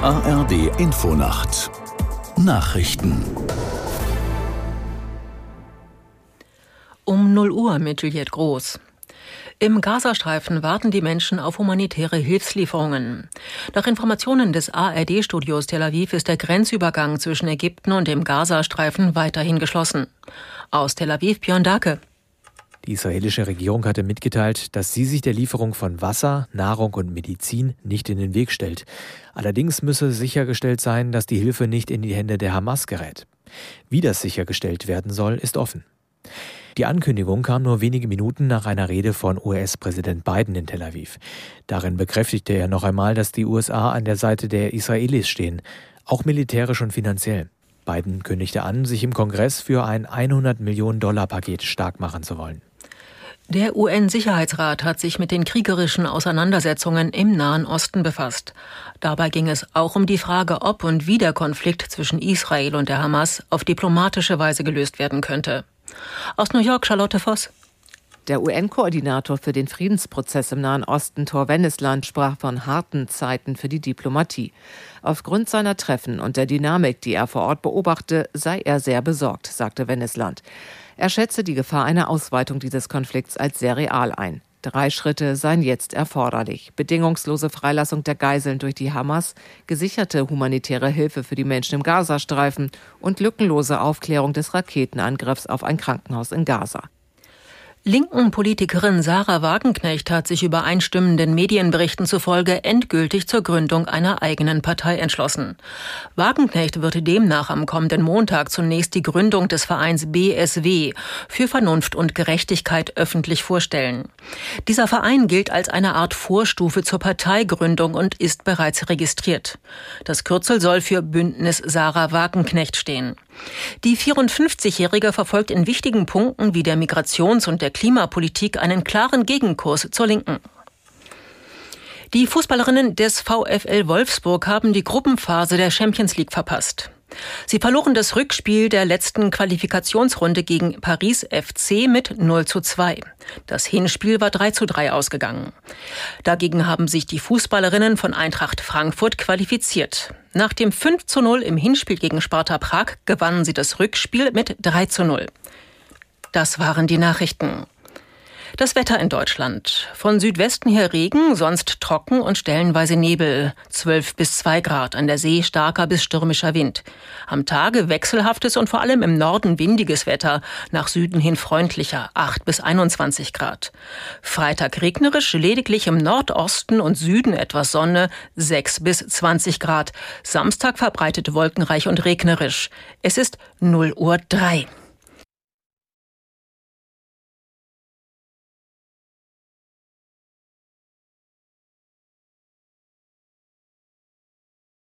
ARD Infonacht Nachrichten Um 0 Uhr mit Juliette Groß. Im Gazastreifen warten die Menschen auf humanitäre Hilfslieferungen. Nach Informationen des ARD-Studios Tel Aviv ist der Grenzübergang zwischen Ägypten und dem Gazastreifen weiterhin geschlossen. Aus Tel Aviv Björn Dake. Die israelische Regierung hatte mitgeteilt, dass sie sich der Lieferung von Wasser, Nahrung und Medizin nicht in den Weg stellt. Allerdings müsse sichergestellt sein, dass die Hilfe nicht in die Hände der Hamas gerät. Wie das sichergestellt werden soll, ist offen. Die Ankündigung kam nur wenige Minuten nach einer Rede von US-Präsident Biden in Tel Aviv. Darin bekräftigte er noch einmal, dass die USA an der Seite der Israelis stehen, auch militärisch und finanziell. Biden kündigte an, sich im Kongress für ein 100 Millionen Dollar Paket stark machen zu wollen. Der UN-Sicherheitsrat hat sich mit den kriegerischen Auseinandersetzungen im Nahen Osten befasst. Dabei ging es auch um die Frage, ob und wie der Konflikt zwischen Israel und der Hamas auf diplomatische Weise gelöst werden könnte. Aus New York Charlotte Voss. Der UN-Koordinator für den Friedensprozess im Nahen Osten, Thor Wennesland, sprach von harten Zeiten für die Diplomatie. Aufgrund seiner Treffen und der Dynamik, die er vor Ort beobachte, sei er sehr besorgt, sagte Wennesland. Er schätze die Gefahr einer Ausweitung dieses Konflikts als sehr real ein. Drei Schritte seien jetzt erforderlich. Bedingungslose Freilassung der Geiseln durch die Hamas, gesicherte humanitäre Hilfe für die Menschen im Gazastreifen und lückenlose Aufklärung des Raketenangriffs auf ein Krankenhaus in Gaza. Linken Politikerin Sarah Wagenknecht hat sich übereinstimmenden Medienberichten zufolge endgültig zur Gründung einer eigenen Partei entschlossen. Wagenknecht würde demnach am kommenden Montag zunächst die Gründung des Vereins BSW für Vernunft und Gerechtigkeit öffentlich vorstellen. Dieser Verein gilt als eine Art Vorstufe zur Parteigründung und ist bereits registriert. Das Kürzel soll für Bündnis Sarah Wagenknecht stehen. Die 54-Jährige verfolgt in wichtigen Punkten wie der Migrations- und der Klimapolitik einen klaren Gegenkurs zur Linken. Die Fußballerinnen des VfL Wolfsburg haben die Gruppenphase der Champions League verpasst. Sie verloren das Rückspiel der letzten Qualifikationsrunde gegen Paris FC mit 0 zu 2. Das Hinspiel war 3 zu 3 ausgegangen. Dagegen haben sich die Fußballerinnen von Eintracht Frankfurt qualifiziert. Nach dem 5 zu 0 im Hinspiel gegen Sparta Prag gewannen sie das Rückspiel mit 3 zu 0. Das waren die Nachrichten. Das Wetter in Deutschland. Von Südwesten her Regen, sonst trocken und stellenweise Nebel. 12 bis 2 Grad. An der See starker bis stürmischer Wind. Am Tage wechselhaftes und vor allem im Norden windiges Wetter. Nach Süden hin freundlicher. 8 bis 21 Grad. Freitag regnerisch, lediglich im Nordosten und Süden etwas Sonne. 6 bis 20 Grad. Samstag verbreitet wolkenreich und regnerisch. Es ist 0 Uhr 3.